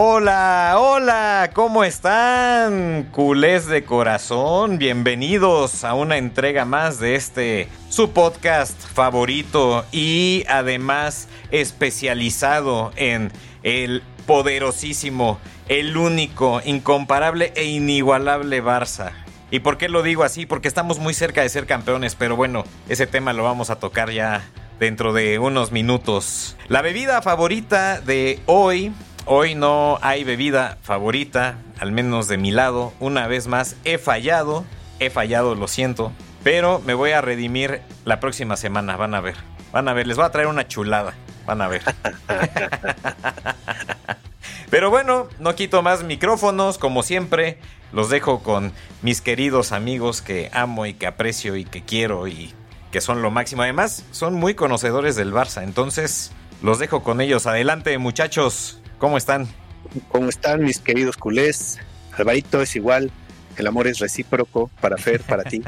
Hola, hola, ¿cómo están? Culés de corazón, bienvenidos a una entrega más de este su podcast favorito y además especializado en el poderosísimo, el único, incomparable e inigualable Barça. ¿Y por qué lo digo así? Porque estamos muy cerca de ser campeones, pero bueno, ese tema lo vamos a tocar ya dentro de unos minutos. La bebida favorita de hoy Hoy no hay bebida favorita, al menos de mi lado. Una vez más, he fallado. He fallado, lo siento. Pero me voy a redimir la próxima semana, van a ver. Van a ver, les voy a traer una chulada. Van a ver. Pero bueno, no quito más micrófonos, como siempre. Los dejo con mis queridos amigos que amo y que aprecio y que quiero y que son lo máximo. Además, son muy conocedores del Barça. Entonces, los dejo con ellos. Adelante, muchachos. ¿Cómo están? ¿Cómo están mis queridos culés? Alvarito es igual, el amor es recíproco para Fer, para ti.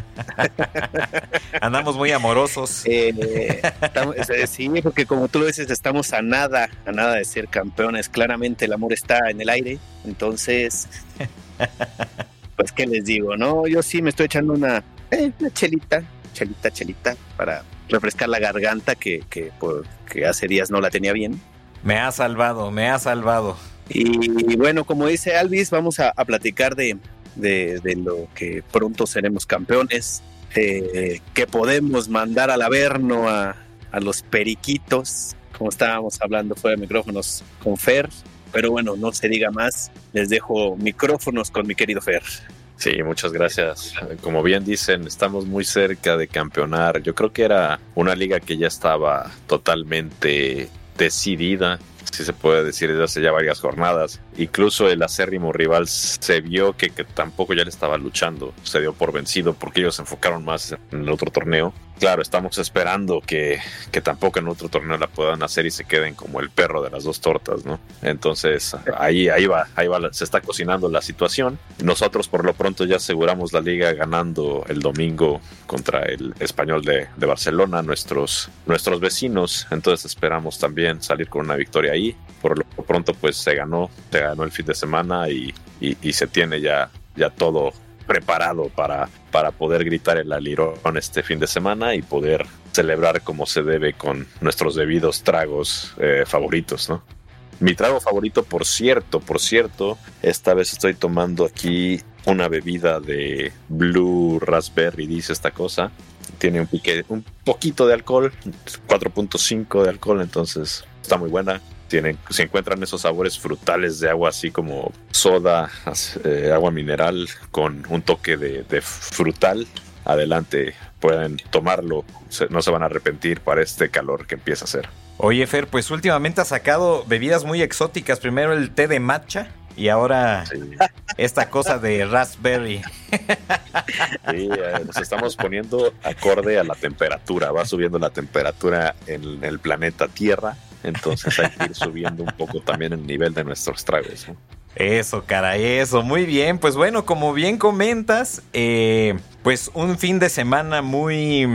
Andamos muy amorosos. Eh, eh, sí, porque como tú lo dices, estamos a nada, a nada de ser campeones. Claramente el amor está en el aire, entonces, pues qué les digo, ¿no? Yo sí me estoy echando una, eh, una chelita, chelita, chelita, para refrescar la garganta que, que, que hace días no la tenía bien. Me ha salvado, me ha salvado. Y, bueno, como dice Alvis, vamos a, platicar de, lo que pronto seremos campeones, eh, que podemos mandar al Averno a, a los periquitos, como estábamos hablando fuera de micrófonos con Fer. Pero bueno, no se diga más, les dejo micrófonos con mi querido Fer. Sí, muchas gracias. Como bien dicen, estamos muy cerca de campeonar. Yo creo que era una liga que ya estaba totalmente decidida, si se puede decir, desde hace ya varias jornadas. Incluso el acérrimo rival se vio que, tampoco ya le estaba luchando, se dio por vencido porque ellos se enfocaron más en el otro torneo claro, estamos esperando que, que, tampoco en otro torneo la puedan hacer y se queden como el perro de las dos tortas, ¿no? Entonces, ahí, ahí va, ahí va, se está cocinando la situación. Nosotros por lo pronto ya aseguramos la liga ganando el domingo contra el español de, Barcelona, nuestros, nuestros vecinos. Entonces esperamos también salir con una victoria ahí. Por lo pronto, pues se ganó, se ganó el fin de semana y, y, y se tiene ya, ya todo preparado para, para poder gritar el alirón este fin de semana y poder celebrar como se debe con nuestros debidos tragos eh, favoritos, ¿no? Mi trago favorito, por cierto, por cierto, esta vez estoy tomando aquí una bebida de Blue Raspberry, dice esta cosa. Tiene un, pique, un poquito de alcohol, 4.5 de alcohol, entonces está muy buena tienen, se encuentran esos sabores frutales de agua así como soda, eh, agua mineral con un toque de, frutal. Adelante, pueden tomarlo, no se van a arrepentir para este calor que empieza a hacer. Oye Fer, pues últimamente ha sacado bebidas muy exóticas, primero el té de matcha y ahora esta cosa de raspberry. Sí, eh, nos estamos poniendo acorde a la temperatura, va subiendo la temperatura en el planeta Tierra entonces hay que ir subiendo un poco también el nivel de nuestros tragos. Eso, cara, eso. Muy bien. Pues bueno, como bien comentas, eh, pues un fin de semana muy...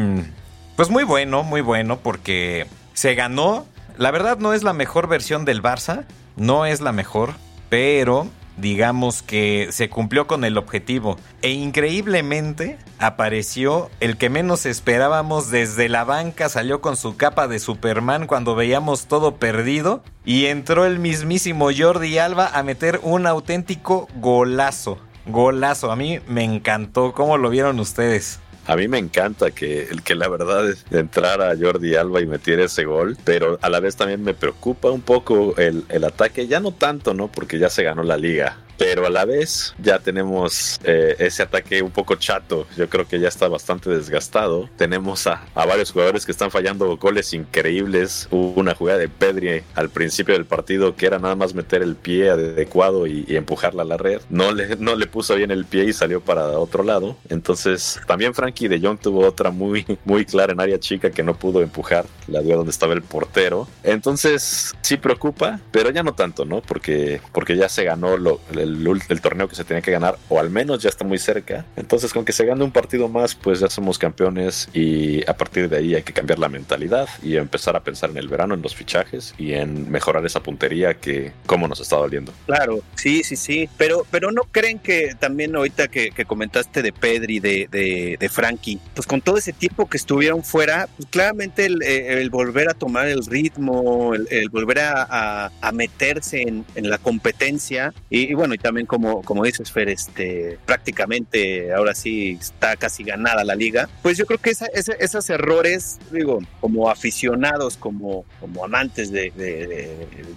Pues muy bueno, muy bueno, porque se ganó. La verdad no es la mejor versión del Barça, no es la mejor, pero digamos que se cumplió con el objetivo. E increíblemente apareció el que menos esperábamos desde la banca, salió con su capa de Superman cuando veíamos todo perdido y entró el mismísimo Jordi Alba a meter un auténtico golazo. Golazo, a mí me encantó. ¿Cómo lo vieron ustedes? A mí me encanta que, que la verdad entrara Jordi Alba y metiera ese gol, pero a la vez también me preocupa un poco el, el ataque, ya no tanto, ¿no? Porque ya se ganó la liga, pero a la vez ya tenemos eh, ese ataque un poco chato. Yo creo que ya está bastante desgastado. Tenemos a, varios jugadores que están fallando goles increíbles. Hubo una jugada de Pedri al principio del partido que era nada más meter el pie adecuado y, empujarla a la red. No le, no le puso bien el pie y salió para otro lado. Entonces también Frankie de Jong tuvo otra muy, muy clara en área chica que no pudo empujar. La dio donde estaba el portero. Entonces sí preocupa, pero ya no tanto, ¿no? Porque, porque ya se ganó lo, el, torneo que se tenía que ganar, o al menos ya está muy cerca. Entonces, con que se gane un partido más, pues ya somos campeones y a partir de ahí hay que cambiar la mentalidad y empezar a pensar en el verano, en los fichajes y en mejorar esa puntería que como nos está doliendo. Claro, sí, sí, sí. Pero, pero no creen que también ahorita que, comentaste de Pedri, de, de, de, Frankie, pues con todo ese tiempo que estuvieron fuera, pues claramente el, el volver a tomar el ritmo, el, volver a, a, meterse en, en, la competencia y, bueno, y también como, como dices, Fer, este, prácticamente ahora sí está casi ganada la liga, pues yo creo que esa, esos errores, digo, como aficionados, como, como amantes de,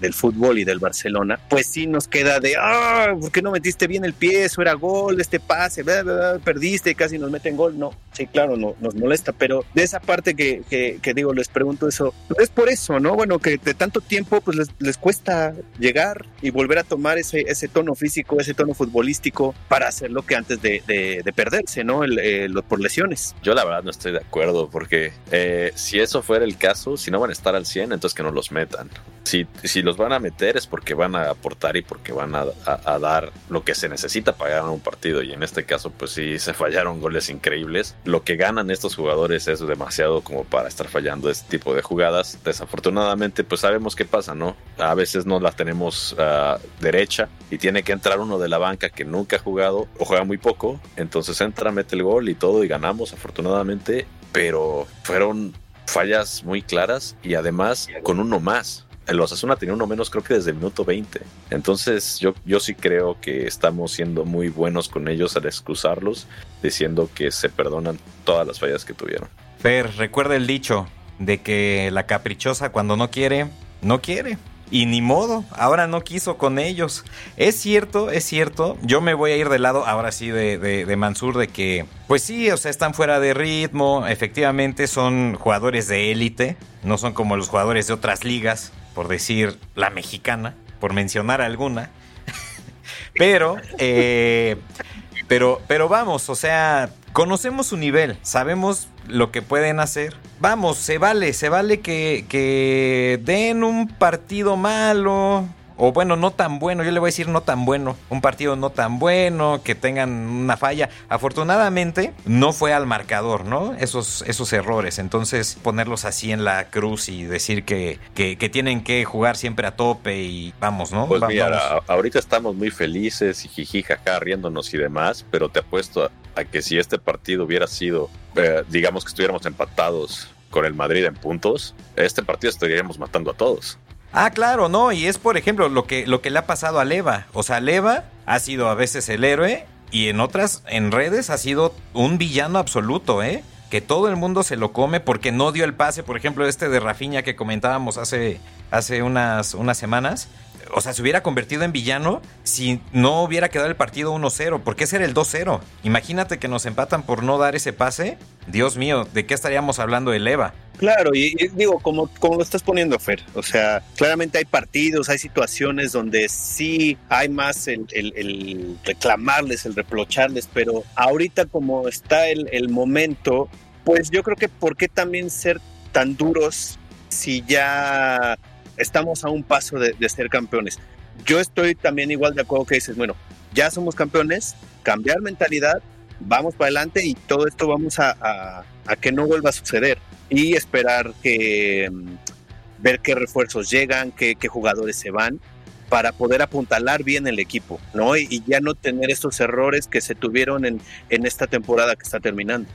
del fútbol y del Barcelona, pues sí nos queda de, ah, ¿por qué no metiste bien el pie? Eso era gol, este pase, perdiste, casi nos meten gol. No, sí, claro, no, nos molesta, pero de esa parte que, que, digo, les pregunto eso, es por eso, ¿no? Bueno, que de tanto tiempo, pues les, les cuesta llegar y volver a tomar ese, ese tono físico, ese tono futbolístico para hacer lo que antes de, de, perderse, ¿no? El, eh, por lesiones. Yo la verdad no estoy de acuerdo porque eh, si eso fuera el caso, si no van a estar al 100, entonces que no los metan. Si, si los van a meter es porque van a aportar y porque van a, a, dar lo que se necesita para ganar un partido. Y en este caso, pues sí, se fallaron goles increíbles. Lo que ganan estos jugadores es demasiado como para estar fallando este tipo de jugadas. Desafortunadamente, pues sabemos qué pasa, ¿no? A veces no la tenemos uh, derecha y tiene que entrar uno de la banca que nunca ha jugado o juega muy poco. Entonces entra, mete el gol y todo y ganamos afortunadamente. Pero fueron fallas muy claras y además con uno más. El Osasuna tenía uno menos creo que desde el minuto 20. Entonces yo, yo sí creo que estamos siendo muy buenos con ellos al excusarlos, diciendo que se perdonan todas las fallas que tuvieron. Fer, recuerda el dicho de que la caprichosa cuando no quiere, no quiere. Y ni modo, ahora no quiso con ellos. Es cierto, es cierto. Yo me voy a ir del lado, ahora sí, de, de, Mansur, de que, pues sí, o sea, están fuera de ritmo. Efectivamente, son jugadores de élite. No son como los jugadores de otras ligas, por decir la mexicana, por mencionar alguna. pero, eh, pero, pero vamos, o sea, conocemos su nivel, sabemos lo que pueden hacer. Vamos, se vale, se vale que, que den un partido malo, o bueno, no tan bueno, yo le voy a decir no tan bueno, un partido no tan bueno, que tengan una falla. Afortunadamente no fue al marcador, ¿no? Esos, esos errores, entonces ponerlos así en la cruz y decir que, que, tienen que jugar siempre a tope y vamos, ¿no? Pues mira, ahorita estamos muy felices y jijijaja riéndonos y demás, pero te apuesto a, que si este partido hubiera sido, eh, digamos que estuviéramos empatados con el Madrid en puntos, este partido estaríamos matando a todos. Ah, claro, no, y es por ejemplo lo que, lo que le ha pasado a Leva. O sea, Leva ha sido a veces el héroe y en otras, en redes, ha sido un villano absoluto, ¿eh? Que todo el mundo se lo come porque no dio el pase, por ejemplo, este de Rafiña que comentábamos hace, hace unas, unas semanas o sea, se hubiera convertido en villano si no hubiera quedado el partido 1-0. ¿Por qué ser el 2-0? Imagínate que nos empatan por no dar ese pase. Dios mío, ¿de qué estaríamos hablando el EVA? Claro, y, digo, como, como lo estás poniendo, Fer, o sea, claramente hay partidos, hay situaciones donde sí hay más el, reclamarles, el reprocharles, pero ahorita como está el, el momento, pues yo creo que ¿por qué también ser tan duros si ya estamos a un paso de, ser campeones. Yo estoy también igual de acuerdo que dices, bueno, ya somos campeones, cambiar mentalidad, vamos para adelante y todo esto vamos a, que no vuelva a suceder y esperar que mm, ver qué refuerzos llegan, qué, jugadores se van para poder apuntalar bien el equipo, ¿no? Y, ya no tener estos errores que se tuvieron en esta temporada que está terminando.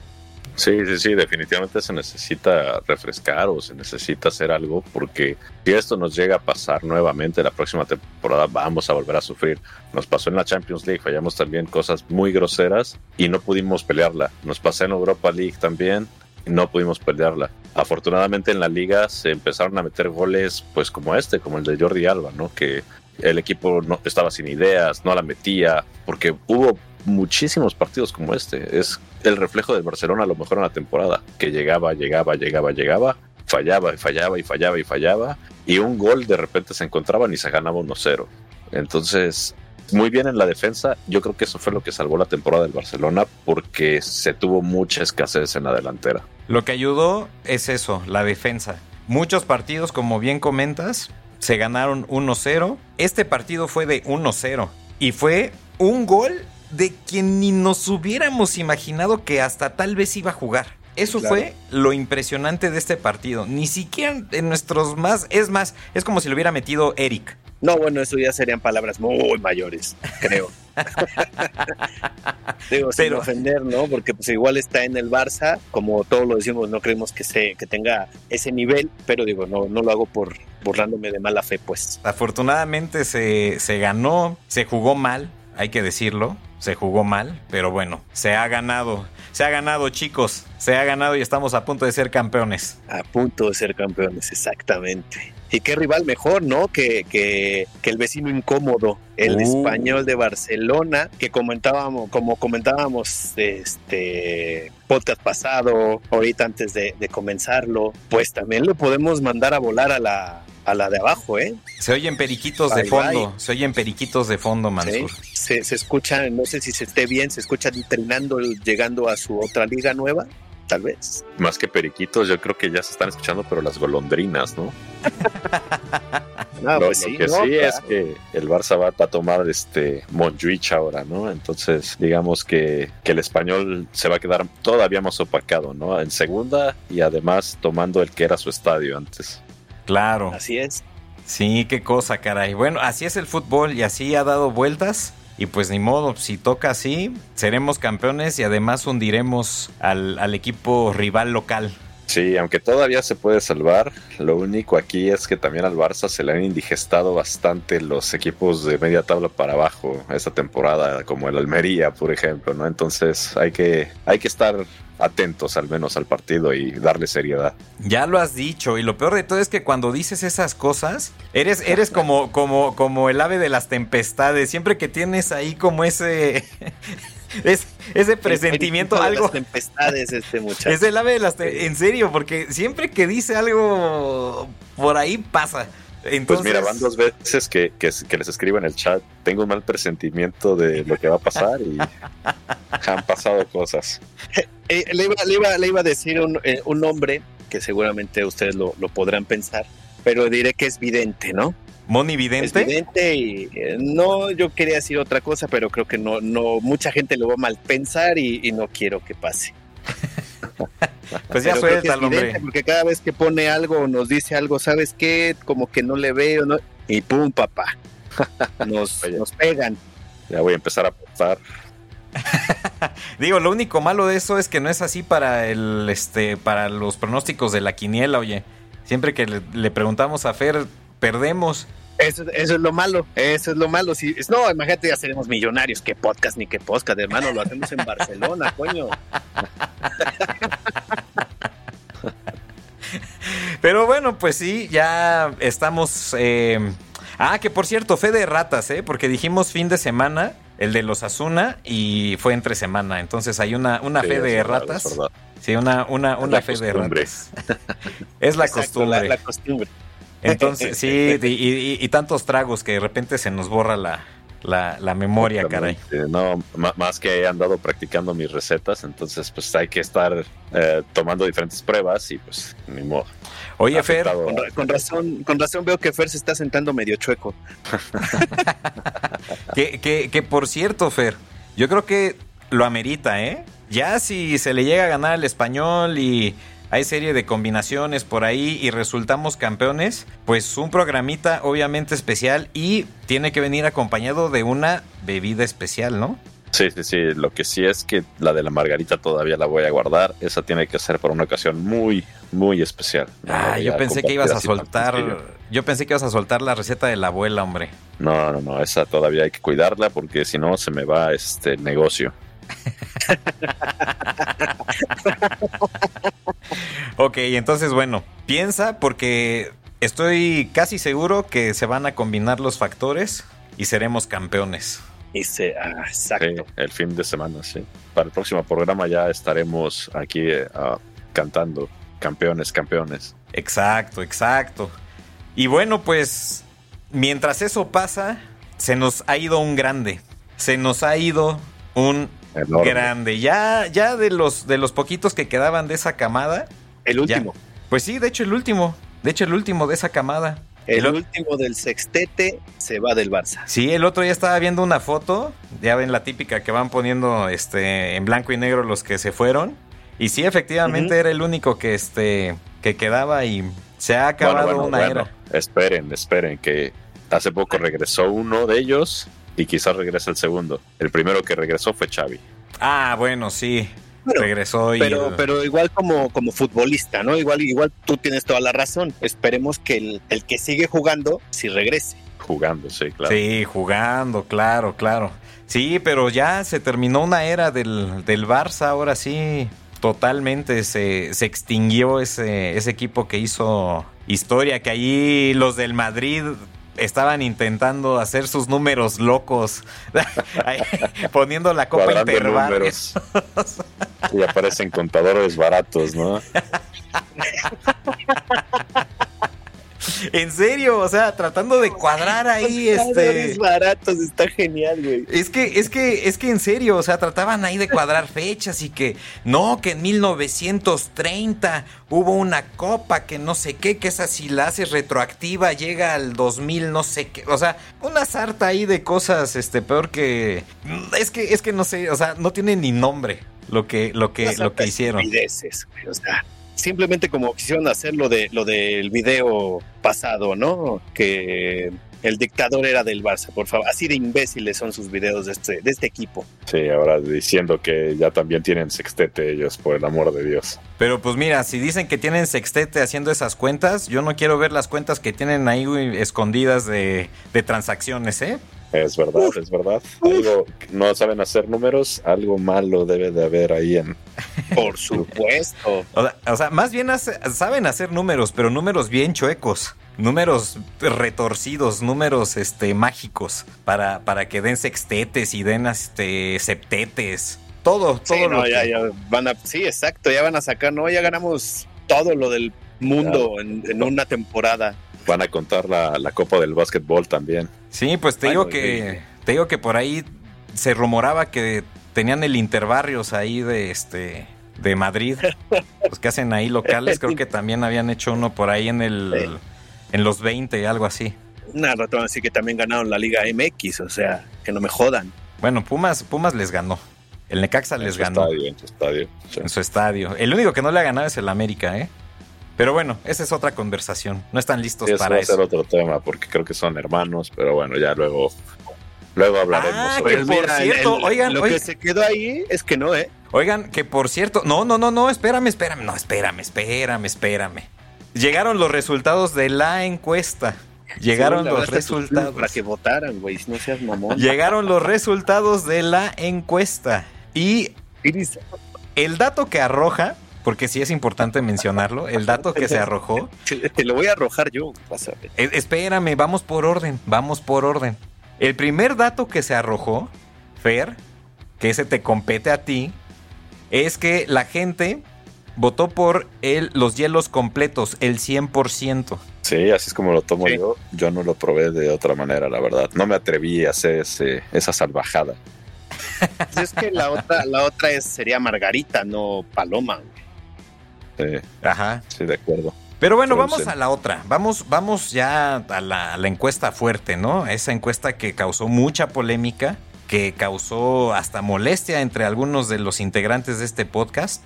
Sí, sí, sí, definitivamente se necesita refrescar o se necesita hacer algo porque si esto nos llega a pasar nuevamente la próxima temporada vamos a volver a sufrir. Nos pasó en la Champions League, fallamos también cosas muy groseras y no pudimos pelearla. Nos pasó en Europa League también y no pudimos pelearla. Afortunadamente en la liga se empezaron a meter goles pues como este, como el de Jordi Alba, ¿no? Que el equipo no estaba sin ideas, no la metía, porque hubo muchísimos partidos como este. Es el reflejo del Barcelona a lo mejor en la temporada, que llegaba, llegaba, llegaba, llegaba, fallaba y fallaba y fallaba y fallaba, y un gol de repente se encontraban y se ganaba 1-0. Entonces, muy bien en la defensa, yo creo que eso fue lo que salvó la temporada del Barcelona porque se tuvo mucha escasez en la delantera. Lo que ayudó es eso, la defensa. Muchos partidos, como bien comentas, se ganaron 1-0. Este partido fue de 1-0. y fue un gol de quien ni nos hubiéramos imaginado que hasta tal vez iba a jugar. Eso fue lo impresionante de este partido. Ni siquiera en nuestros más. Es más, es como si lo hubiera metido Eric. No, bueno, eso ya serían palabras muy mayores, creo. Digo, sin ofender, ¿no? Porque pues igual está en el Barça, como todos lo decimos, no creemos que se que tenga ese nivel, pero digo, no, no lo hago por burlándome de mala fe, pues. Afortunadamente se, se ganó, se jugó mal, hay que decirlo, se jugó mal, pero bueno, se ha ganado. Se ha ganado, chicos. Se ha ganado y estamos a punto de ser campeones. A punto de ser campeones, exactamente. Y qué rival mejor, ¿no? Que, que, el vecino incómodo, el uh. español de Barcelona, que comentábamos, como comentábamos, este podcast pasado, ahorita antes de, de comenzarlo, pues también lo podemos mandar a volar a la, a la de abajo, ¿eh? Se oyen periquitos de fondo, se oyen periquitos de fondo, Mansur. Se, se escucha, no sé si se esté bien, se escucha entrenando, llegando a su otra liga nueva, tal vez. Más que periquitos, yo creo que ya se están escuchando, pero las golondrinas, ¿no? no, pues lo, que sí es que el Barça va a tomar este Montjuich ahora, ¿no? Entonces, digamos que, que el español se va a quedar todavía más opacado, ¿no? En segunda y además tomando el que era su estadio antes. Claro. Así es. Sí, qué cosa, caray. Bueno, así es el fútbol y así ha dado vueltas. Y pues ni modo, si toca así, seremos campeones y además hundiremos al, al equipo rival local. Sí, aunque todavía se puede salvar, lo único aquí es que también al Barça se le han indigestado bastante los equipos de media tabla para abajo esta temporada, como el Almería, por ejemplo, ¿no? Entonces hay que, hay que estar atentos al menos al partido y darle seriedad. Ya lo has dicho, y lo peor de todo es que cuando dices esas cosas, eres, eres como, como, como el ave de las tempestades, siempre que tienes ahí como ese... Es, ese presentimiento, algo. tempestades, este muchacho. Es el ave de las. En serio, porque siempre que dice algo por ahí pasa. Entonces... Pues mira, van dos veces que, les escribo en el chat. Tengo un mal presentimiento de lo que va a pasar y han pasado cosas. Eh, le, iba, le, iba, a decir un, eh, un nombre que seguramente ustedes lo, lo podrán pensar, pero diré que es vidente, ¿no? Moni Vidente. Vidente y eh, no, yo quería decir otra cosa, pero creo que no, no, mucha gente lo va a mal pensar y, no quiero que pase. pues ya suelta el hombre. Porque cada vez que pone algo o nos dice algo, ¿sabes qué? Como que no le veo, ¿no? Y pum, papá. Nos, nos pegan. Ya voy a empezar a apostar. Digo, lo único malo de eso es que no es así para el este para los pronósticos de la quiniela, oye. Siempre que le, le preguntamos a Fer, perdemos. Eso, es lo malo, eso es lo malo. Si, no, imagínate, ya seremos millonarios. ¿Qué podcast ni qué podcast, hermano? Lo hacemos en Barcelona, coño. Pero bueno, pues sí, ya estamos. Eh, ah, que por cierto, fe de ratas, ¿eh? Porque dijimos fin de semana, el de los Asuna, y fue entre semana. Entonces hay una, una fe de ratas. sí, una, una, una fe de ratas. es la costumbre. la costumbre. Entonces, sí, y, tantos tragos que de repente se nos borra la, la, memoria, caray. No, más que he andado practicando mis recetas, entonces pues hay que estar eh, tomando diferentes pruebas y pues ni modo. Oye, Fer. Con, razón, con razón veo que Fer se está sentando medio chueco. que, que, que por cierto, Fer, yo creo que lo amerita, ¿eh? Ya si se le llega a ganar el español y hay serie de combinaciones por ahí y resultamos campeones, pues un programita obviamente especial y tiene que venir acompañado de una bebida especial, ¿no? Sí, sí, sí. Lo que sí es que la de la margarita todavía la voy a guardar. Esa tiene que ser para una ocasión muy, muy especial. ah, yo pensé que ibas a soltar. Yo pensé que ibas a soltar la receta de la abuela, hombre. No, no, no. Esa todavía hay que cuidarla porque si no se me va este negocio. Ok, entonces bueno, piensa porque estoy casi seguro que se van a combinar los factores y seremos campeones. Y se, ah, exacto. el fin de semana, sí. Para el próximo programa ya estaremos aquí ah, cantando campeones, campeones. Exacto, exacto. Y bueno, pues mientras eso pasa, se nos ha ido un grande. Se nos ha ido un grande. Ya, ya de los de los poquitos que quedaban de esa camada. El último. pues sí, de hecho el último. De hecho el último de esa camada. El, último del sextete se va del Barça. Sí, el otro día estaba viendo una foto, ya ven la típica que van poniendo este en blanco y negro los que se fueron. Y sí, efectivamente era el único que este que quedaba y se ha acabado una era. Esperen, esperen que hace poco regresó uno de ellos y quizás regrese el segundo. El primero que regresó fue Xavi. Ah, bueno, sí. regresó y pero, pero igual como, como futbolista, ¿no? Igual, igual tú tienes toda la razón. Esperemos que el, el que sigue jugando si regrese. Jugando, sí, claro. Sí, jugando, claro, claro. Sí, pero ya se terminó una era del, del Barça, ahora sí, totalmente se, se extinguió ese, ese equipo que hizo historia, que allí los del Madrid estaban intentando hacer sus números locos, poniendo la copa intervarios. y aparecen contadores baratos, ¿no? En serio, o sea, tratando de cuadrar ahí este baratos, está genial, güey. Es que es que es que en serio, o sea, trataban ahí de cuadrar fechas y que no, que en 1930 hubo una copa que no sé qué, que esa si la haces retroactiva llega al 2000 no sé qué, o sea, una sarta ahí de cosas este peor que es que es que no sé, o sea, no tiene ni nombre lo que lo que lo que hicieron. o sea, simplemente como quisieron hacer lo, de, lo del video pasado, ¿no? Que el dictador era del Barça, por favor. Así de imbéciles son sus videos de este, de este equipo. Sí, ahora diciendo que ya también tienen sextete ellos, por el amor de Dios. Pero pues mira, si dicen que tienen sextete haciendo esas cuentas, yo no quiero ver las cuentas que tienen ahí escondidas de, de transacciones, ¿eh? Es verdad, es verdad. Algo no saben hacer números, algo malo debe de haber ahí en. Por supuesto. o, sea, más bien saben hacer números, pero números bien chuecos. Números retorcidos, números este mágicos para, para que den sextetes y den este septetes. Todo, todo lo ya, ya van a, sí, exacto, ya van a sacar, no, ya ganamos todo lo del mundo en una temporada van a contar la, Copa del Básquetbol también. Sí, pues te digo que te digo que por ahí se rumoraba que tenían el Interbarrios ahí de este de Madrid, los que hacen ahí locales, creo que también habían hecho uno por ahí en el en los 20, algo así. Una ratón así que también ganaron la Liga MX, o sea, que no me jodan. Bueno, Pumas Pumas les ganó. El Necaxa les ganó. en su estadio. En su estadio. El único que no le ha ganado es el América, ¿eh? Pero bueno, esa es otra conversación. No están listos para eso. Va a ser otro tema porque creo que son hermanos, pero bueno, ya luego luego hablaremos. Ah, que por cierto, oigan, lo que se quedó ahí es que no, ¿eh? Oigan, que por cierto, no, no, no, no, espérame, espérame, no, espérame, espérame, espérame. Llegaron los resultados de la encuesta. Llegaron los resultados. Para que votaran, güey, no seas mamón. Llegaron los resultados de la encuesta. Y el dato que arroja porque sí es importante mencionarlo, el dato que se arrojó. Te lo voy a arrojar yo. Eh, espérame, vamos por orden, vamos por orden. El primer dato que se arrojó, Fer, que ese te compete a ti, es que la gente votó por el, los hielos completos, el 100%. Sí, así es como lo tomo yo. Yo no lo probé de otra manera, la verdad. No me atreví a hacer ese, esa salvajada. es que la otra, la otra es, sería Margarita, no Paloma. Sí. Ajá. Sí, de acuerdo. Pero bueno, vamos a la otra. Vamos, vamos ya a la, encuesta fuerte, ¿no? Esa encuesta que causó mucha polémica, que causó hasta molestia entre algunos de los integrantes de este podcast,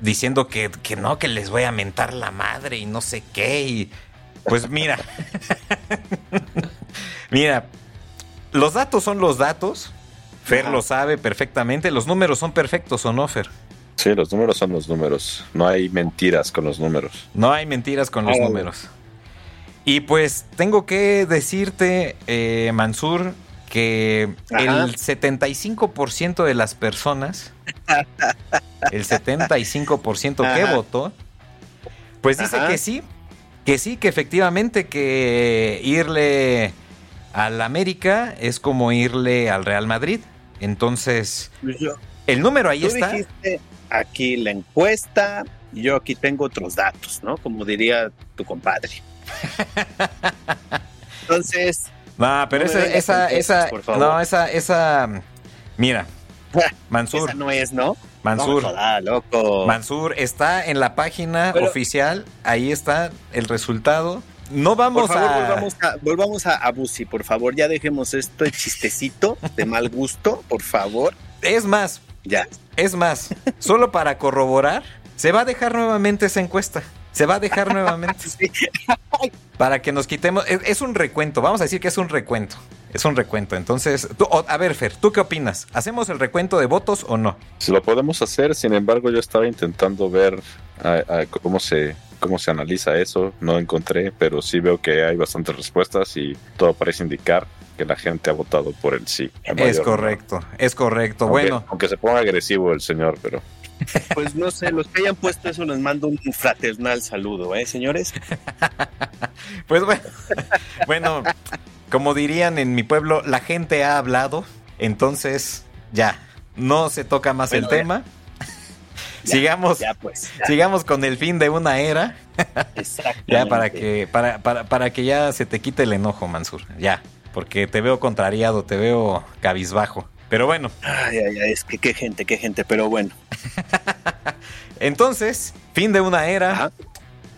diciendo que, que no, que les voy a mentar la madre y no sé qué. Y pues mira, mira, los datos son los datos. Fer lo sabe perfectamente. Los números son perfectos o no, Fer. Sí, los números son los números. No hay mentiras con los números. No hay mentiras con los números. Y pues tengo que decirte, eh, Mansur, que el 75% de las personas, el 75% que votó, pues dice que sí, que sí, que efectivamente que irle al América es como irle al Real Madrid. Entonces, pues el número ahí está aquí la encuesta, yo aquí tengo otros datos, ¿no? Como diría tu compadre. Entonces. No, pero esa, esa, esa, no, esa, esa, mira, Mansur. Esa no es, ¿no? Mansur. No, loco. Mansur está en la página oficial, ahí está el resultado no vamos por favor, a... Volvamos a, volvamos a, a Busi, por favor, ya dejemos esto de chistecito de mal gusto, por favor. Es más, Ya. es más, solo para corroborar, se va a dejar nuevamente esa encuesta. Se va a dejar nuevamente. Sí. Para que nos quitemos. Es, es un recuento. Vamos a decir que es un recuento. Es un recuento. Entonces, tú- a ver, Fer, ¿tú qué opinas? ¿Hacemos el recuento de votos o no? Si lo podemos hacer, sin embargo, yo estaba intentando ver a- a cómo se cómo se analiza eso. No encontré, pero sí veo que hay bastantes respuestas y todo parece indicar que la gente ha votado por el sí. Es correcto, es correcto. Aunque- Bueno, aunque se ponga agresivo el señor, pero Pues no sé, los que hayan puesto eso les mando un fraternal saludo, ¿eh, señores? pues bueno. Bueno, como dirían en mi pueblo, la gente ha hablado. Entonces, ya. No se toca más Bueno, el ya. tema. Ya, sigamos, Ya, pues. ya, sigamos con el fin de una era. exactamente. Ya para que, para, para, para que ya se te quite el enojo, Mansur. Ya. Porque te veo contrariado, te veo cabizbajo. Pero bueno, Ay, ay, ay, es que qué gente, qué gente, pero bueno. entonces, fin de una era. Ajá.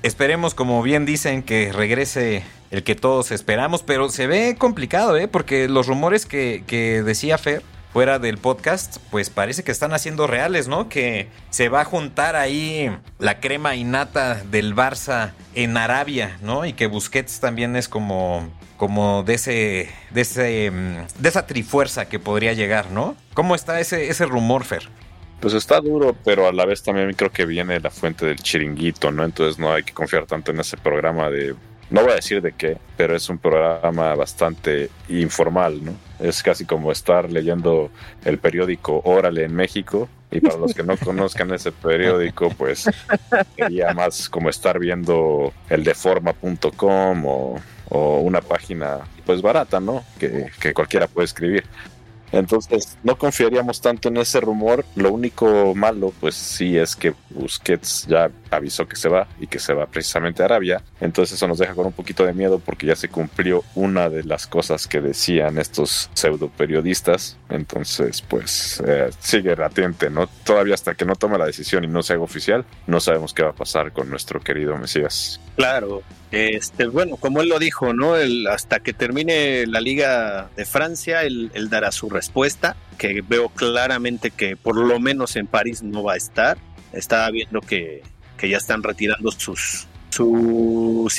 Esperemos, como bien dicen, que regrese el que todos esperamos, pero se ve complicado, ¿eh? Porque los rumores que, que decía Fer fuera del podcast, pues parece que están haciendo reales, ¿no? Que se va a juntar ahí la crema innata del Barça en Arabia, ¿no? Y que Busquets también es como como de ese de ese mm, de esa trifuerza que podría llegar, ¿no? ¿Cómo está ese ese rumor, Fer? pues está duro, pero a la vez también creo que viene la fuente del chiringuito, ¿no? Entonces no hay que confiar tanto en ese programa de no voy a decir de qué, pero es un programa bastante informal, ¿no? Es casi como estar leyendo el periódico Órale en México. Y para los que no conozcan ese periódico, pues sería más como estar viendo el deforma.com o, o una página pues barata, ¿no? Que, que cualquiera puede escribir. Entonces, no confiaríamos tanto en ese rumor. Lo único malo, pues sí, es que Busquets ya avisó que se va y que se va precisamente a Arabia. Entonces, eso nos deja con un poquito de miedo porque ya se cumplió una de las cosas que decían estos pseudo periodistas. Entonces, pues eh, sigue latente, ¿no? Todavía hasta que no tome la decisión y no se haga oficial, no sabemos qué va a pasar con nuestro querido Mesías. Claro. Este, bueno, como él lo dijo, ¿no? El, hasta que termine la Liga de Francia, él, dará su respuesta, que veo claramente que por lo menos en París no va a estar. Estaba viendo que, ya están retirando sus,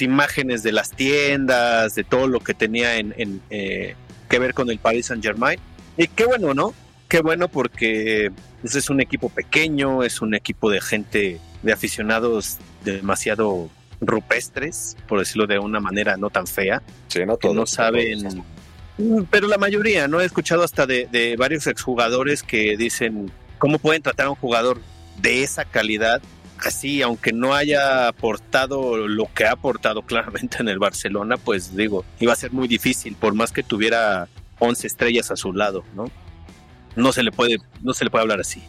imágenes de las tiendas, de todo lo que tenía en, en, eh, que ver con el Paris Saint Germain. Y qué bueno, ¿no? Qué bueno porque pues, es un equipo pequeño, es un equipo de gente, de aficionados demasiado rupestres, por decirlo de una manera no tan fea, Sí, no que todos, no todos. saben, Mm, pero la mayoría, ¿no? He escuchado hasta de, de varios exjugadores que dicen cómo pueden tratar a un jugador de esa calidad así, aunque no haya aportado lo que ha aportado claramente en el Barcelona, pues digo, iba a ser muy difícil, por más que tuviera 11 estrellas a su lado, ¿no? No se le puede, no se le puede hablar así.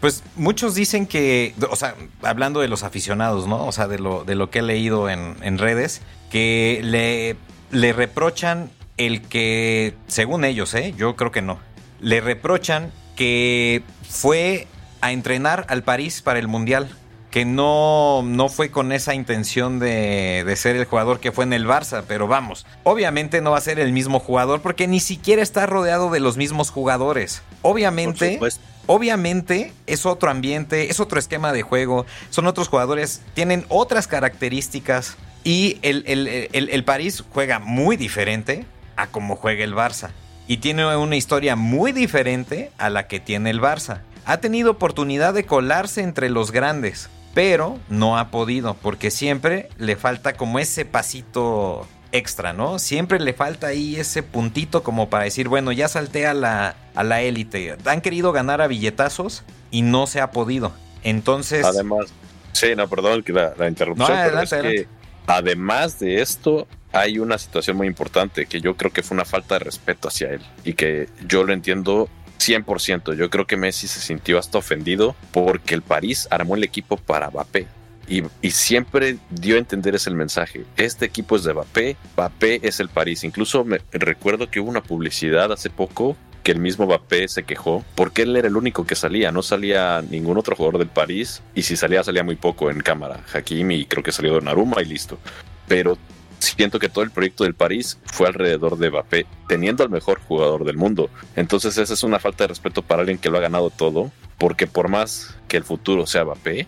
Pues muchos dicen que, o sea, hablando de los aficionados, ¿no? O sea, de lo, de lo que he leído en, en redes, que le, le reprochan el que, según ellos, ¿eh? Yo creo que no. Le reprochan que fue a entrenar al París para el Mundial. Que no, no fue con esa intención de, de ser el jugador que fue en el Barça, pero vamos, obviamente no va a ser el mismo jugador porque ni siquiera está rodeado de los mismos jugadores. Obviamente. Obviamente es otro ambiente, es otro esquema de juego, son otros jugadores, tienen otras características y el, el, el, el París juega muy diferente a como juega el Barça. Y tiene una historia muy diferente a la que tiene el Barça. Ha tenido oportunidad de colarse entre los grandes, pero no ha podido porque siempre le falta como ese pasito extra, ¿no? Siempre le falta ahí ese puntito como para decir, bueno, ya salté a la a la élite. Han querido ganar a billetazos y no se ha podido. Entonces, Además, sí, no, perdón que la, la interrupción, No, pero es que además de esto, hay una situación muy importante que yo creo que fue una falta de respeto hacia él y que yo lo entiendo 100%. Yo creo que Messi se sintió hasta ofendido porque el París armó el equipo para Mbappé. Y, siempre dio a entender ese mensaje. Este equipo es de Mbappé, Mbappé es el París. Incluso me recuerdo que hubo una publicidad hace poco que el mismo Mbappé se quejó porque él era el único que salía, no salía ningún otro jugador del París y si salía salía muy poco en cámara. Hakimi creo que salió Donnarumma y listo. Pero siento que todo el proyecto del París fue alrededor de Mbappé, teniendo al mejor jugador del mundo. Entonces esa es una falta de respeto para alguien que lo ha ganado todo, porque por más que el futuro sea Mbappé,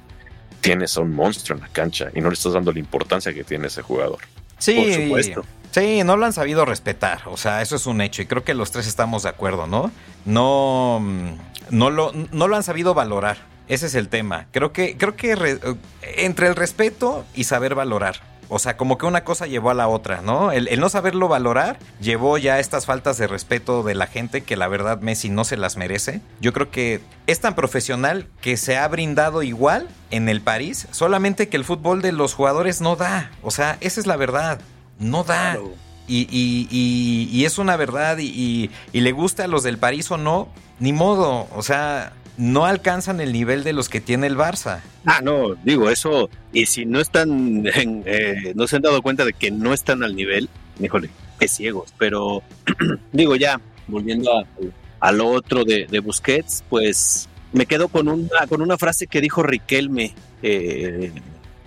tienes a un monstruo en la cancha y no le estás dando la importancia que tiene ese jugador. Sí, por supuesto. Sí, no lo han sabido respetar, o sea, eso es un hecho y creo que los tres estamos de acuerdo, ¿no? No, mm, no, lo, no lo han sabido valorar, ese es el tema. Creo que, creo que entre el respeto y saber valorar. O sea, como que una cosa llevó a la otra, ¿no? El, no saberlo valorar llevó ya a estas faltas de respeto de la gente que la verdad Messi no se las merece. Yo creo que es tan profesional que se ha brindado igual en el París, solamente que el fútbol de los jugadores no da. O sea, esa es la verdad. No da. Y, y, es una verdad y, le gusta a los del París o no, ni modo. O sea, no alcanzan el nivel de los que tiene el Barça. Ah, no, digo eso, y si no están, eh, no se han dado cuenta de que no están al nivel, híjole, qué ciegos, pero digo ya, volviendo a, lo otro de, Busquets, pues me quedo con una, con una frase que dijo Riquelme, eh,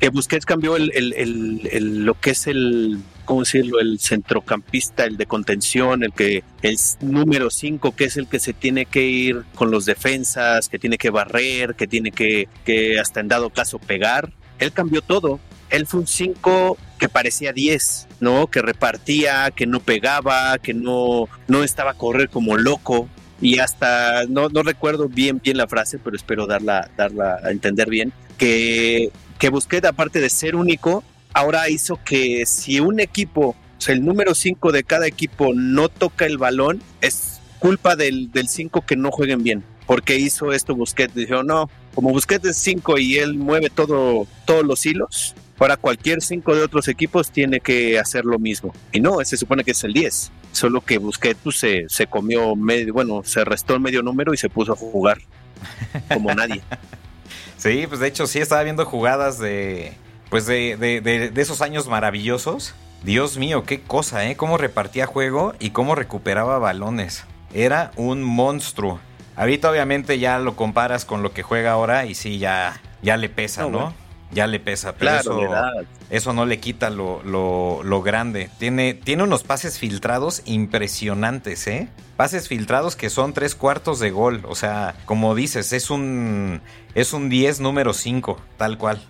que Busquets cambió el, lo que es el, ¿cómo decirlo? El centrocampista, el de contención, el que el número 5, que es el que se tiene que ir con los defensas, que tiene que barrer, que tiene que, que hasta en dado caso pegar. Él cambió todo. Él fue un 5 que parecía 10, ¿no? Que repartía, que no pegaba, que no, no estaba a correr como loco y hasta no, no recuerdo bien bien la frase, pero espero darla, darla a entender bien, que que Busquets, aparte de ser único, ahora hizo que si un equipo, el número 5 de cada equipo no toca el balón, es culpa del 5 que no jueguen bien. Porque hizo esto Busquets, dijo, no, como Busquets es 5 y él mueve todo, todos los hilos, para cualquier 5 de otros equipos tiene que hacer lo mismo. Y no, se supone que es el 10. Solo que Busquets pues, se, se comió medio, bueno, se restó el medio número y se puso a jugar como nadie. Sí, pues de hecho sí estaba viendo jugadas de, pues de, de, de, esos años maravillosos. Dios mío, qué cosa, ¿eh? Cómo repartía juego y cómo recuperaba balones. Era un monstruo. Ahorita obviamente ya lo comparas con lo que juega ahora y sí, ya, ya le pesa, ¿no? Ya le pesa, pero eso, eso, no le quita lo, lo, lo, grande. Tiene, tiene unos pases filtrados impresionantes, ¿eh? Pases filtrados que son tres cuartos de gol. O sea, como dices, es un, es un 10 número 5, tal cual.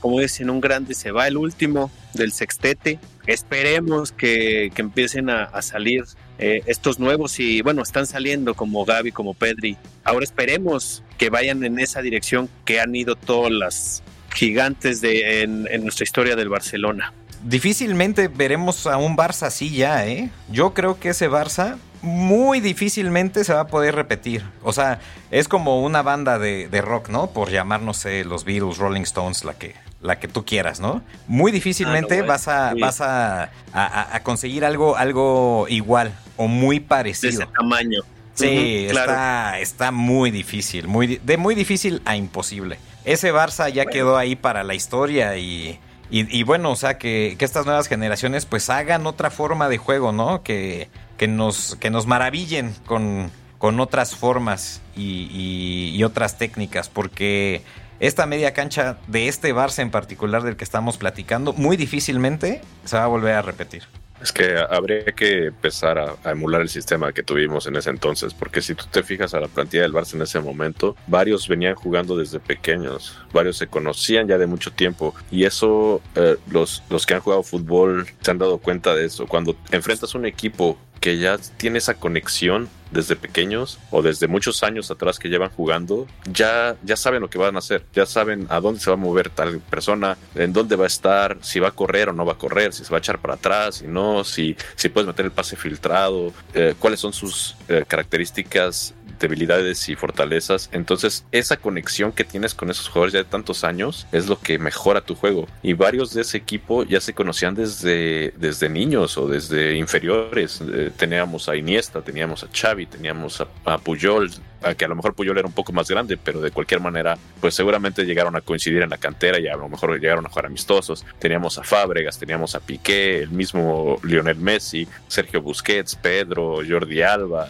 Como es, en un grande se va el último del sextete. Esperemos que, que empiecen a, a salir eh, estos nuevos y bueno, están saliendo como Gaby, como Pedri. Ahora esperemos que vayan en esa dirección que han ido todas las gigantes de, en, nuestra historia del Barcelona. Difícilmente veremos a un Barça así ya, ¿eh? Yo creo que ese Barça muy difícilmente se va a poder repetir. O sea, es como una banda de, rock, ¿no? Por llamarnos los Beatles, Rolling Stones, la que, la que tú quieras, ¿no? Muy difícilmente ah, vas, a, vas a, a, conseguir algo, algo igual o muy parecido. De ese tamaño. Sí, está, está muy difícil, muy, de muy difícil a imposible ese Barça ya quedó ahí para la historia y, y, bueno, o sea, que, estas nuevas generaciones pues hagan otra forma de juego, ¿no? Que, que, nos, que nos maravillen con, con otras formas y, y, otras técnicas, porque esta media cancha de este Barça en particular del que estamos platicando, muy difícilmente se va a volver a repetir. Es que habría que empezar a, emular el sistema que tuvimos en ese entonces, porque si tú te fijas a la plantilla del Barça en ese momento, varios venían jugando desde pequeños, varios se conocían ya de mucho tiempo y eso eh, los, los que han jugado fútbol se han dado cuenta de eso. Cuando enfrentas un equipo que ya tiene esa conexión desde pequeños o desde muchos años atrás que llevan jugando, ya, ya saben lo que van a hacer, ya saben a dónde se va a mover tal persona, en dónde va a estar, si va a correr o no va a correr, si se va a echar para atrás, si no, si, si puedes meter el pase filtrado, eh, cuáles son sus eh, características debilidades y fortalezas. Entonces, esa conexión que tienes con esos jugadores ya de tantos años es lo que mejora tu juego. Y varios de ese equipo ya se conocían desde, desde niños o desde inferiores. Eh, teníamos a Iniesta, teníamos a Xavi, teníamos a, Puyol, a que a lo mejor Puyol era un poco más grande, pero de cualquier manera, pues seguramente llegaron a coincidir en la cantera y a lo mejor llegaron a jugar amistosos. Teníamos a Fábregas, teníamos a Piqué, el mismo Lionel Messi, Sergio Busquets, Pedro, Jordi Alba,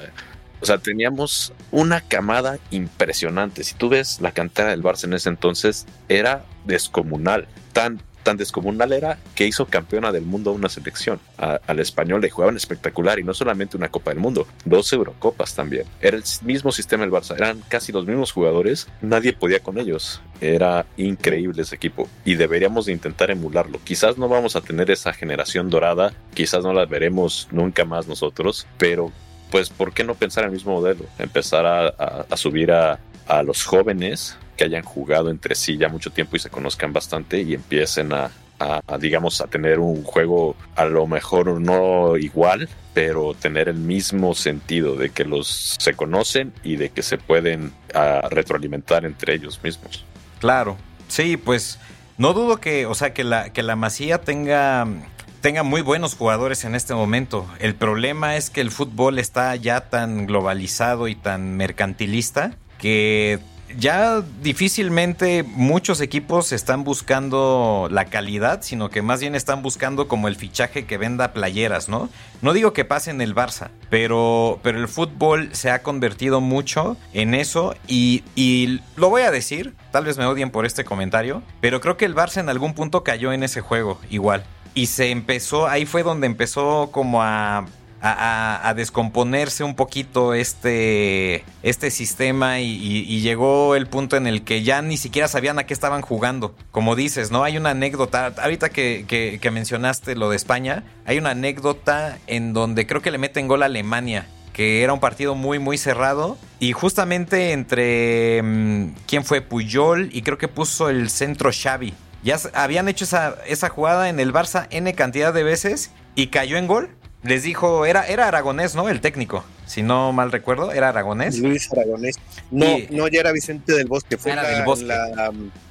o sea, teníamos una camada impresionante. Si tú ves la cantera del Barça en ese entonces, era descomunal. Tan, tan descomunal era que hizo campeona del mundo a una selección. al español le jugaban espectacular y no solamente una Copa del Mundo, dos Eurocopas también. Era el mismo sistema del Barça, eran casi los mismos jugadores, nadie podía con ellos. Era increíble ese equipo y deberíamos de intentar emularlo. Quizás no vamos a tener esa generación dorada, quizás no la veremos nunca más nosotros, pero pues ¿por qué no pensar en el mismo modelo? Empezar a, subir a, a los jóvenes que hayan jugado entre sí ya mucho tiempo y se conozcan bastante y empiecen a, digamos, a tener un juego a lo mejor no igual, pero tener el mismo sentido de que los se conocen y de que se pueden retroalimentar entre ellos mismos. Claro, sí, pues no dudo que, o sea, que la, que la Masía tenga tenga muy buenos jugadores en este momento. El problema es que el fútbol está ya tan globalizado y tan mercantilista que ya difícilmente muchos equipos están buscando la calidad, sino que más bien están buscando como el fichaje que venda playeras, ¿no? No digo que pase en el Barça, pero, pero el fútbol se ha convertido mucho en eso y, y lo voy a decir, tal vez me odien por este comentario, pero creo que el Barça en algún punto cayó en ese juego, igual. Y se empezó, ahí fue donde empezó como a descomponerse un poquito este, este sistema y, llegó el punto en el que ya ni siquiera sabían a qué estaban jugando. Como dices, ¿no? Hay una anécdota, ahorita que, mencionaste lo de España, hay una anécdota en donde creo que le meten gol a Alemania que era un partido muy muy cerrado y justamente entre mm, quién fue Puyol y creo que puso el centro Xavi. Ya habían hecho esa, esa jugada en el Barça n cantidad de veces y cayó en gol les dijo, era, era aragonés, ¿no? El técnico, si no mal recuerdo, era aragonés. Luis Aragonés. No, no, ya era Vicente del Bosque, fue, la,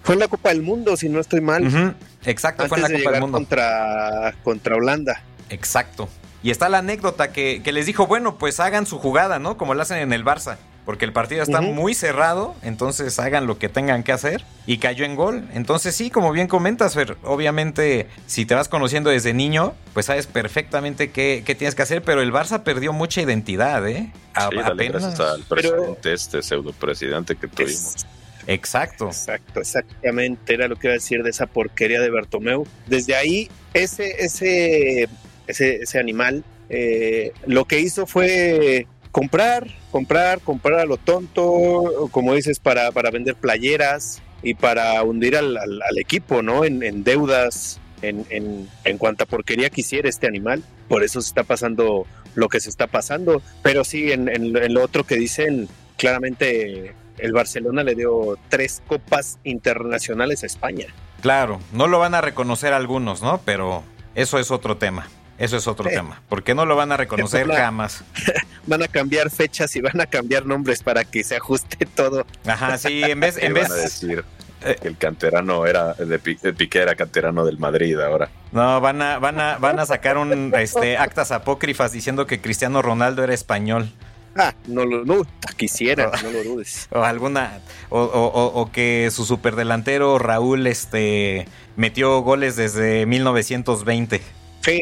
fue en la Copa del Mundo, si no estoy mal. Exacto, fue en la Copa del Mundo. Contra, contra Holanda. Exacto. Y está la anécdota que, que les dijo, bueno, pues hagan su jugada, ¿no? Como lo hacen en el Barça porque el partido está muy cerrado, entonces hagan lo que tengan que hacer y cayó en gol. Entonces sí, como bien comentas, Fer, obviamente si te vas conociendo desde niño, pues sabes perfectamente qué, tienes que hacer, pero el Barça perdió mucha identidad, ¿eh? A, sí, gracias al presidente, este pseudo presidente que tuvimos. Exacto. Exacto, exactamente. Era lo que iba a decir de esa porquería de Bartomeu. Desde ahí, ese, ese, ese, ese animal eh, lo que hizo fue comprar, comprar, comprar a lo tonto, como dices, para, para vender playeras y para hundir al, equipo, ¿no? En, deudas, en, en, en cuanta porquería quisiera este animal. Por eso se está pasando lo que se está pasando. Pero sí, en, en lo otro que dicen, claramente el Barcelona le dio tres copas internacionales a España. Claro, no lo van a reconocer algunos, ¿no? Pero eso es otro tema. Eso es otro tema. porque no lo van a reconocer jamás? Van a cambiar fechas y van a cambiar nombres para que se ajuste todo. Ajá, sí, en vez... en vez... Van a decir eh, que el canterano era de Piqué era canterano del Madrid ahora. No, van a van a van a sacar un este actas apócrifas diciendo que Cristiano Ronaldo era español. Ah, no lo no, quisiera, no lo dudes. O alguna o, o, o, que su superdelantero Raúl este metió goles desde 1920.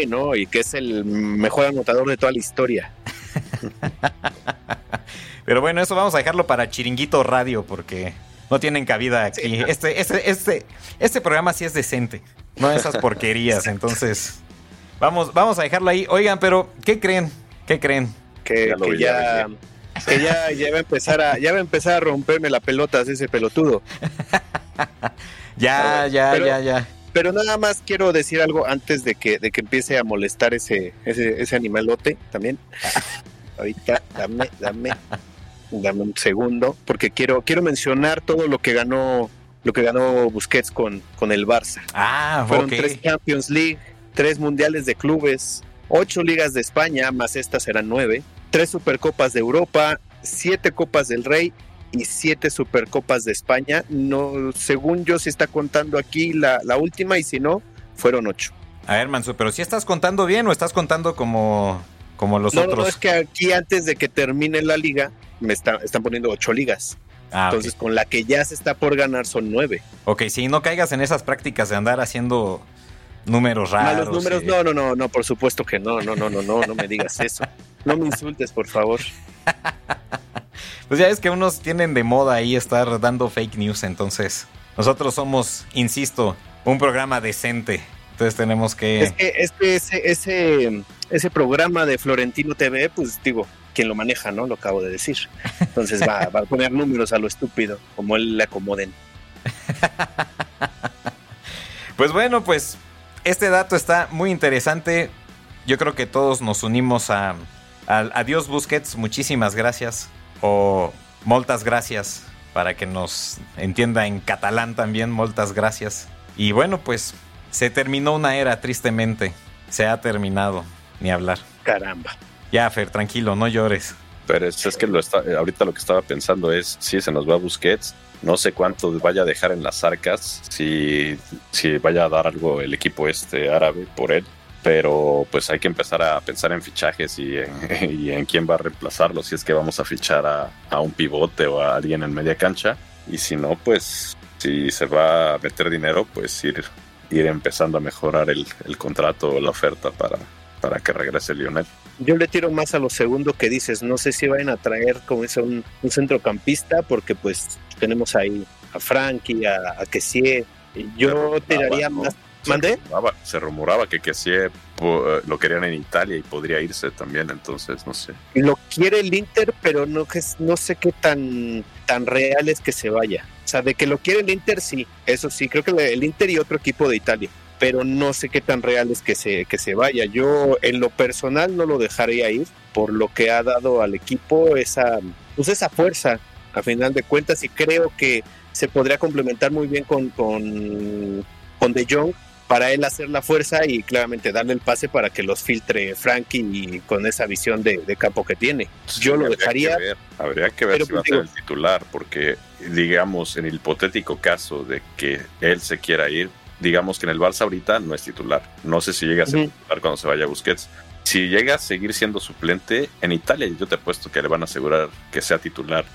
¿No? Y que es el mejor anotador de toda la historia. Pero bueno, eso vamos a dejarlo para Chiringuito Radio porque no tienen cabida aquí. este, este, este, este programa sí es decente, no esas porquerías. entonces, vamos, vamos a dejarlo ahí. Oigan, pero ¿qué creen? ¿Qué creen? Que ya, que ya, ya, va a empezar a, ya va a empezar a romperme la pelota ese pelotudo. ya, ya, ya, ya. Pero nada más quiero decir algo antes de que, de que empiece a molestar ese, ese, ese animalote también. Ahorita, dame, dame, dame un segundo, porque quiero, quiero mencionar todo lo que ganó, lo que ganó Busquets con, con el Barça. Ah, Fueron tres Champions League, tres mundiales de clubes, ocho ligas de España, más estas eran nueve, tres Supercopas de Europa, siete Copas del Rey y siete Supercopas de España. No, según yo, se está contando aquí la, última y si no, fueron ocho. A ver, Manso, pero si estás contando bien o estás contando como, como los otros. No, es que aquí antes de que termine la liga, me están poniendo ocho ligas. Ah, Entonces, con la que ya se está por ganar son nueve. Ok, si no caigas en esas prácticas de andar haciendo números raros. Los números, no, no, no, no, por supuesto que no, no, no, no, no, no me digas eso. No me insultes, por favor. Pues ya es que unos tienen de moda ahí estar dando fake news, entonces nosotros somos, insisto, un programa decente. Entonces tenemos que... Es que, ese, ese, ese programa de Florentino TV, pues digo, quien lo maneja, ¿no? Lo acabo de decir. Entonces va, va a poner números a lo estúpido, como él le acomoden. pues bueno, pues este dato está muy interesante. Yo creo que todos nos unimos a, Adiós Busquets, muchísimas gracias. O moltas gracias, para que nos entienda en catalán también, moltas gracias. Y bueno, pues se terminó una era, tristemente. Se ha terminado, ni hablar. Caramba. Ya, Fer, tranquilo, no llores. Pero es, que lo está, ahorita lo que estaba pensando es, sí, se nos va Busquets, no sé cuánto vaya a dejar en las arcas, si, si vaya a dar algo el equipo este árabe por él, pero pues hay que empezar a pensar en fichajes y en, quién va a reemplazarlo, si es que vamos a fichar a, un pivote o a alguien en media cancha, y si no, pues si se va a meter dinero, pues ir, ir empezando a mejorar el, contrato o la oferta para, para que regrese Lionel. Yo le tiro más a lo segundo que dices, no sé si vayan a traer como es un, un centrocampista, porque pues tenemos ahí a Frankie, a, a Kessie. Yo tiraría más. ¿Mandé? Se rumoraba, que Kessie eh, lo querían en Italia y podría irse también, entonces no sé. Lo quiere el Inter, pero no, no sé qué tan, tan real es que se vaya. O sea, de que lo quiere el Inter, sí, eso sí, creo que el Inter y otro equipo de Italia pero no sé qué tan real es que se, que se vaya. Yo en lo personal no lo dejaría ir por lo que ha dado al equipo esa, pues esa fuerza a final de cuentas y creo que se podría complementar muy bien con, con, con De Jong para él hacer la fuerza y claramente darle el pase para que los filtre Frankie y con esa visión de, campo que tiene. Yo lo dejaría. habría que ver si va a ser el titular, porque digamos, en el hipotético caso de que él se quiera ir, digamos que en el Barça ahorita no es titular. No sé si llega a ser titular cuando se vaya a Busquets. Si llega a seguir siendo suplente, en Italia yo te apuesto que le van a asegurar que sea titular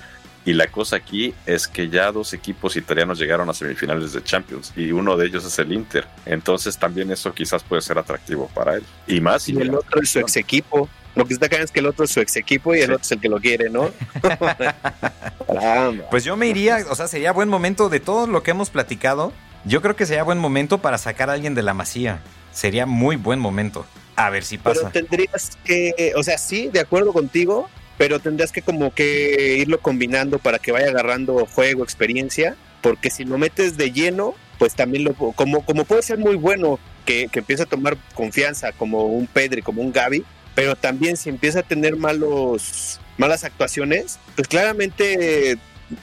y la cosa aquí es que ya dos equipos italianos llegaron a semifinales de Champions y uno de ellos es el Inter. Entonces también eso quizás puede ser atractivo para él. Y más. Y el otro es su ex equipo. Lo que está acá es que el otro es su ex equipo y el otro es el que lo quiere, ¿no? pues yo me iría, o sea, sería buen momento de todo lo que hemos platicado. Yo creo que sería buen momento para sacar a alguien de la masía. Sería muy buen momento. A ver si pasa. Pero tendrías que, o sea, sí, de acuerdo contigo, pero tendrás que como que irlo combinando para que vaya agarrando juego, experiencia, porque si lo metes de lleno, pues también lo, como, como puede ser muy bueno que, que empiece a tomar confianza como un Pedri, como un Gaby, pero también si empieza a tener malos, malas actuaciones, pues claramente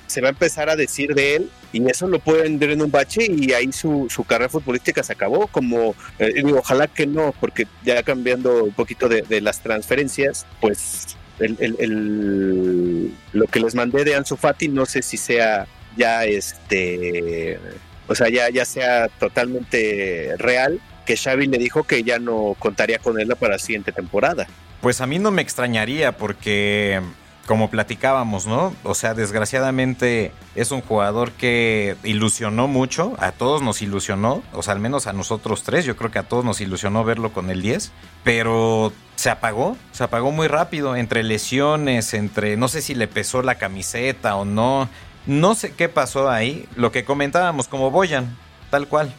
se va a empezar a decir de él y eso lo puede vender en un bache y ahí su, su carrera futbolística se acabó como eh, ojalá que no porque ya cambiando un poquito de las transferencias pues el, lo que les mandé de Ansu Fati no sé si sea ya este o sea ya, ya sea totalmente real que Xavi le dijo que ya no contaría con él para la siguiente temporada. Pues a mí no me extrañaría porque como platicábamos, ¿no? O sea, desgraciadamente es un jugador que ilusionó mucho, a todos nos ilusionó, o sea, al menos a nosotros tres, yo creo que a todos nos ilusionó verlo con el 10, pero se apagó, se apagó muy rápido, entre lesiones, entre, no sé si le pesó la camiseta o no, no sé qué pasó ahí, lo que comentábamos como Boyan, tal cual.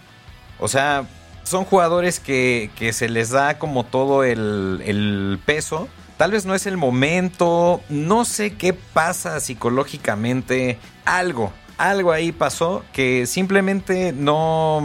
O sea, son jugadores que, que se les da como todo el, el peso Tal vez no es el momento, no sé qué pasa psicológicamente, algo, algo ahí pasó que simplemente no,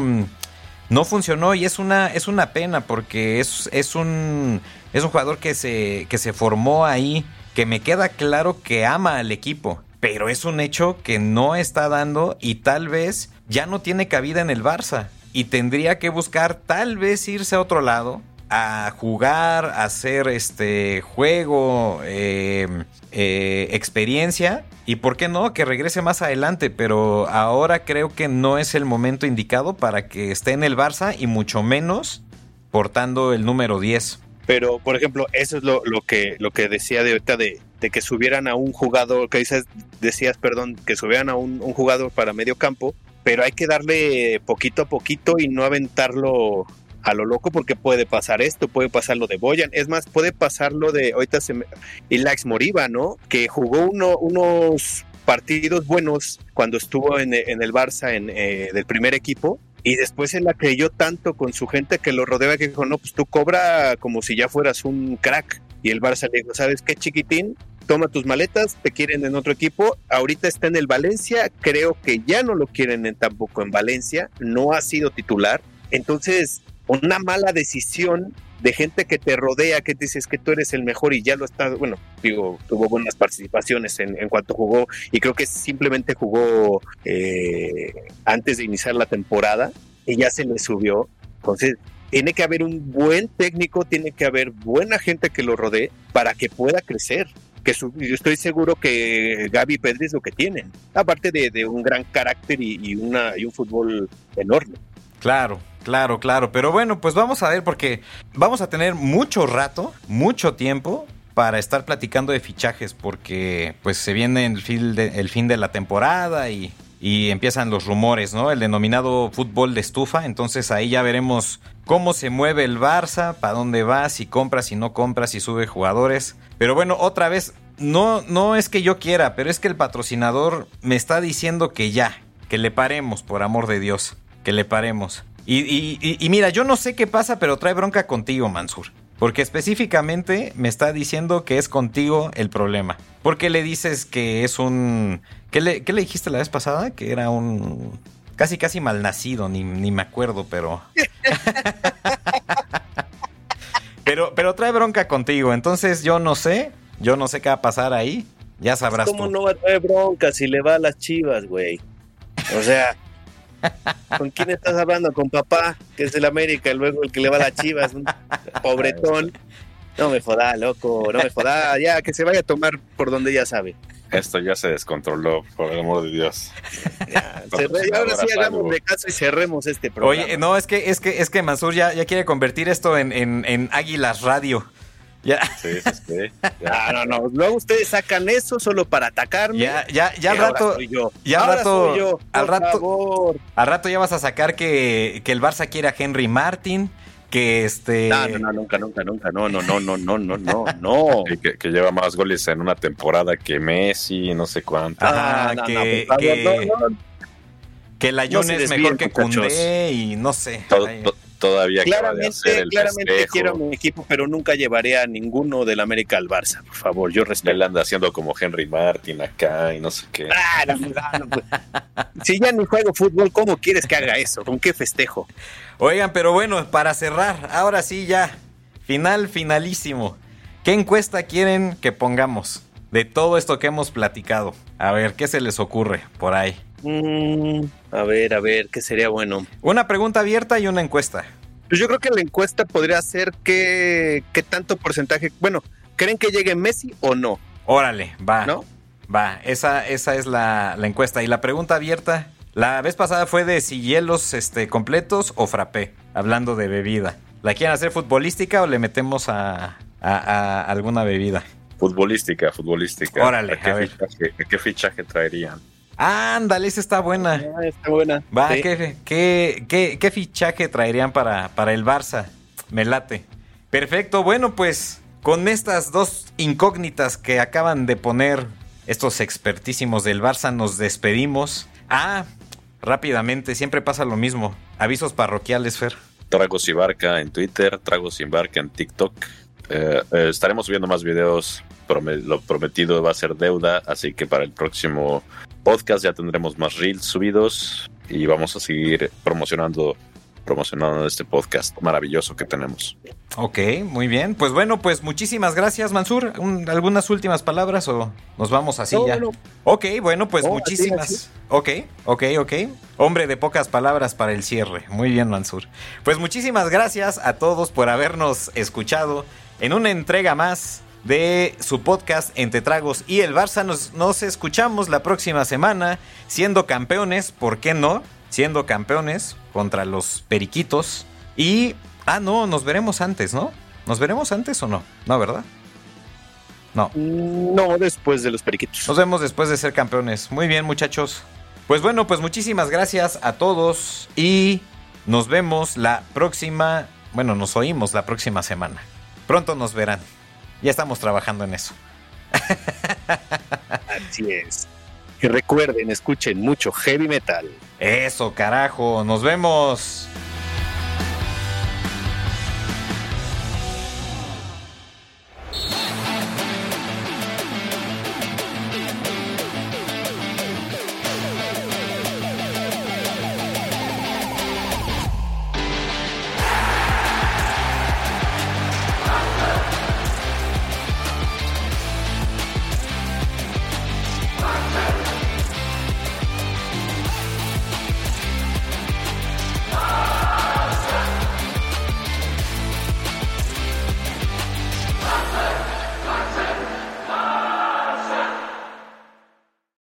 no funcionó y es una, es una pena porque es, es, un, es un jugador que se, que se formó ahí, que me queda claro que ama al equipo, pero es un hecho que no está dando y tal vez ya no tiene cabida en el Barça y tendría que buscar tal vez irse a otro lado a jugar, a hacer este juego, eh, eh, experiencia. Y por qué no, que regrese más adelante. Pero ahora creo que no es el momento indicado para que esté en el Barça y mucho menos portando el número 10. Pero, por ejemplo, eso es lo, que, lo que decía de ahorita de, que subieran a un jugador, que dices, decías, perdón, que subieran a un, un jugador para medio campo, pero hay que darle poquito a poquito y no aventarlo a lo loco porque puede pasar esto, puede pasar lo de Boyan, es más, puede pasar lo de ahorita se me, Ilax Moriba, ¿no? Que jugó uno, unos partidos buenos cuando estuvo en, el Barça en, eh, del primer equipo, y después se la creyó tanto con su gente que lo rodeaba que dijo, no, pues tú cobra como si ya fueras un crack. Y el Barça le dijo, ¿sabes qué, chiquitín? Toma tus maletas, te quieren en otro equipo. Ahorita está en el Valencia, creo que ya no lo quieren en, tampoco en Valencia, no ha sido titular. Entonces, una mala decisión de gente que te rodea, que dices que tú eres el mejor y ya lo estás, bueno, digo, tuvo buenas participaciones en, cuanto jugó y creo que simplemente jugó eh, antes de iniciar la temporada y ya se le subió. Entonces, tiene que haber un buen técnico, tiene que haber buena gente que lo rodee para que pueda crecer. Que yo estoy seguro que Gaby y Pedri es lo que tienen, aparte de, de un gran carácter y, una, y un fútbol enorme. Claro, claro, claro. Pero bueno, pues vamos a ver porque vamos a tener mucho rato, mucho tiempo para estar platicando de fichajes porque pues se viene el fin de, la temporada y, y, empiezan los rumores, ¿no? El denominado fútbol de estufa. Entonces ahí ya veremos cómo se mueve el Barça, para dónde va, si compra, si no compra, si sube jugadores. Pero bueno, otra vez, no, no es que yo quiera, pero es que el patrocinador me está diciendo que ya, que le paremos, por amor de Dios que le paremos. Y, y, y, y, mira, yo no sé qué pasa, pero trae bronca contigo, Mansur. Porque específicamente me está diciendo que es contigo el problema. ¿Por qué le dices que es un... ¿Qué le, qué le dijiste la vez pasada? Que era un... Casi, casi malnacido, ni, ni me acuerdo, pero... pero... Pero trae bronca contigo, entonces yo no sé, yo no sé qué va a pasar ahí. Ya sabrás ¿Cómo tú. no va a traer bronca si le va a las chivas, güey? O sea... ¿Con quién estás hablando? Con papá, que es el América, y luego el que le va a las chivas, un pobretón. No me joda, loco, no me joda, ya que se vaya a tomar por donde ya sabe. Esto ya se descontroló, por el amor de Dios. Ya, ahora sí hagamos de caso y cerremos este programa. Oye, no, es que, es que, es que Mansur ya, ya quiere convertir esto en, en, en Águilas Radio. Ya. Sí, sí, sí. Ya. No, no, no. Luego ustedes sacan eso solo para atacarme. Ya, ya, ya al rato. yo. Ya al rato. Soy yo, al rato. Favor. Al rato ya vas a sacar que, que el Barça quiere a Henry Martin. Que este. No, no, no, nunca, nunca, nunca. No, no, no, no, no, no, no, no. Que, que, lleva más goles en una temporada que Messi, no sé cuánto. Ajá, Ah, no, que, no, que, no, no. que la Jun es mejor que. Cundé y no sé. Todo- to- todavía acaba de hacer Claramente, el claramente festejo. quiero a mi equipo, pero nunca llevaré a ninguno del América al Barça, por favor, yo respeto. Él anda haciendo como Henry Martin acá y no sé qué. Ah, no, no, no, pues. Si ya ni juego fútbol, ¿cómo quieres que haga eso? ¿Con qué festejo? Oigan, pero bueno, para cerrar, ahora sí ya. Final, finalísimo. ¿Qué encuesta quieren que pongamos? De todo esto que hemos platicado. A ver, ¿qué se les ocurre por ahí? Mm, a ver, a ver, ¿qué sería bueno? Una pregunta abierta y una encuesta. Pues yo creo que la encuesta podría ser qué, qué tanto porcentaje, bueno, ¿creen que llegue Messi o no? Órale, va. ¿No? Va, esa, esa es la, la encuesta. Y la pregunta abierta, la vez pasada fue de si hielos este, completos o frappé, hablando de bebida. ¿La quieren hacer futbolística o le metemos a, a- a alguna bebida? Futbolística, futbolística. Órale, ¿A qué, a ver. Fichaje, a qué fichaje traerían? Ándale, esa está buena. Ah, está buena. Va, Sí. ¿qué, qué, qué, qué fichaje traerían para, para el Barça? Me late. Perfecto, bueno, pues con estas dos incógnitas que acaban de poner estos expertísimos del Barça, nos despedimos. Ah, rápidamente, siempre pasa lo mismo. Avisos parroquiales, Fer. Tragos y Barca en Twitter, Tragos y Barca en TikTok. Eh, eh, estaremos subiendo más videos. prome- lo prometido va a ser deuda, así que para el próximo podcast ya tendremos más reels subidos y vamos a seguir promocionando promocionando este podcast maravilloso que tenemos. Ok, muy bien. Pues bueno, pues muchísimas gracias, Mansur. Un- ¿Algunas últimas palabras o nos vamos así No, ya? no, Ok, bueno, pues No, así, muchísimas. así. Ok, ok, ok. Hombre de pocas palabras para el cierre. Muy bien, Mansur. Pues muchísimas gracias a todos por habernos escuchado en una entrega más de su podcast Entre Tragos y el Barça. Nos, nos escuchamos la próxima semana siendo campeones, ¿por qué no? Siendo campeones contra los Periquitos. Y... Ah, no, nos veremos antes, ¿no? ¿Nos veremos antes o no? No, ¿verdad? No. No, después de los periquitos. Nos vemos después de ser campeones. Muy bien, muchachos. Pues bueno, pues muchísimas gracias a todos y nos vemos la próxima, bueno, nos oímos la próxima semana. Pronto nos verán. Ya estamos trabajando en eso. Así es. Y recuerden, escuchen mucho heavy metal. Eso, carajo. Nos vemos.